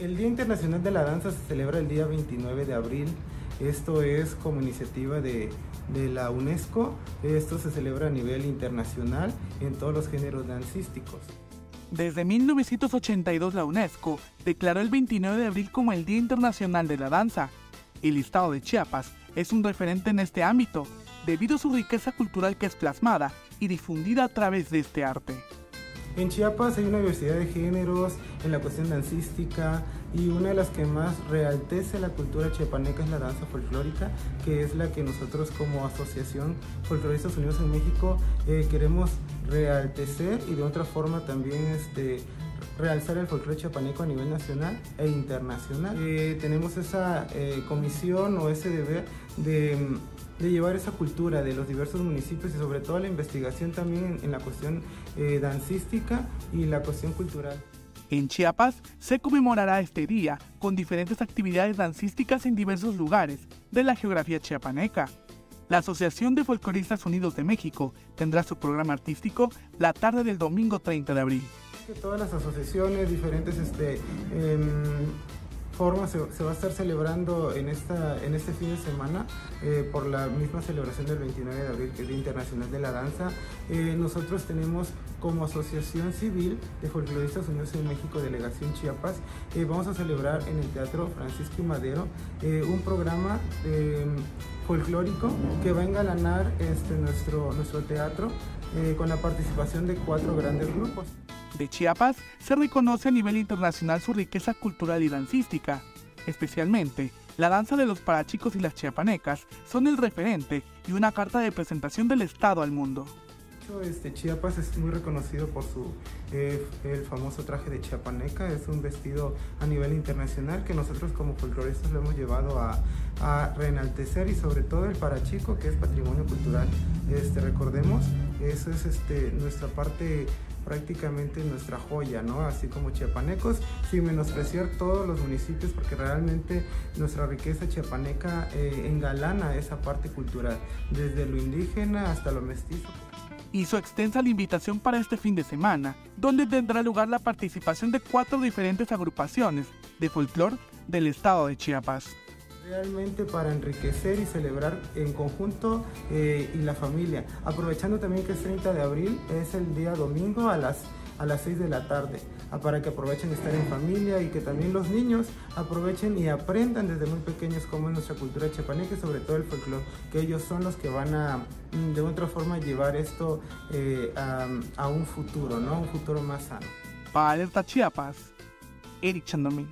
El Día Internacional de la Danza se celebra el día 29 de abril. Esto es como iniciativa de, de, la UNESCO. Esto se celebra a nivel internacional en todos los géneros dancísticos. Desde 1982 la UNESCO declaró el 29 de abril como el Día Internacional de la Danza. El estado de Chiapas es un referente en este ámbito, debido a su riqueza cultural que es plasmada y difundida a través de este arte. En Chiapas hay una diversidad de géneros en la cuestión dancística y una de las que más realtece la cultura chiapaneca es la danza folclórica, que es la que nosotros como Asociación Folcloristas Unidos en México eh, queremos realtecer y de otra forma también este, realzar el folclore chiapaneco a nivel nacional e internacional. Eh, tenemos esa eh, comisión o ese deber de de llevar esa cultura de los diversos municipios y sobre todo la investigación también en, la cuestión eh, dancística y la cuestión cultural. En Chiapas se conmemorará este día con diferentes actividades dancísticas en diversos lugares de la geografía chiapaneca. La Asociación de Folcloristas Unidos de México tendrá su programa artístico la tarde del domingo 30 de abril. Todas las asociaciones, diferentes este, em, forma se, va a estar celebrando en, esta, en este fin de semana eh, por la misma celebración del 29 de abril, que es Día Internacional de la Danza. Eh, nosotros tenemos como Asociación Civil de Folcloristas Unidos en México, Delegación Chiapas, eh, vamos a celebrar en el Teatro Francisco y Madero un programa folclórico que va a engalanar este, nuestro, nuestro teatro con la participación de cuatro grandes grupos de Chiapas se reconoce a nivel internacional su riqueza cultural y dancística. Especialmente, la danza de los parachicos y las chiapanecas son el referente y una carta de presentación del Estado al mundo. Este, Chiapas es muy reconocido por su eh, el famoso traje de chiapaneca, es un vestido a nivel internacional que nosotros como folcloristas lo hemos llevado a, a reenaltecer y sobre todo el parachico que es patrimonio cultural. Este, recordemos, eso es este, nuestra parte prácticamente nuestra joya, ¿no? Así como chiapanecos, sin menospreciar todos los municipios, porque realmente nuestra riqueza chiapaneca eh, engalana esa parte cultural, desde lo indígena hasta lo mestizo. Hizo extensa la invitación para este fin de semana, donde tendrá lugar la participación de cuatro diferentes agrupaciones de folclore del estado de Chiapas realmente para enriquecer y celebrar en conjunto eh, y la familia. Aprovechando también que es 30 de abril, es el día domingo a las, a las 6 de la tarde, ah, para que aprovechen estar en familia y que también los niños aprovechen y aprendan desde muy pequeños cómo es nuestra cultura chapaneca y sobre todo el folclore, que ellos son los que van a mm, de otra forma llevar esto eh, a, a, un futuro, ¿no? Un futuro más sano. Para Alerta Chiapas, Eric Chandomín.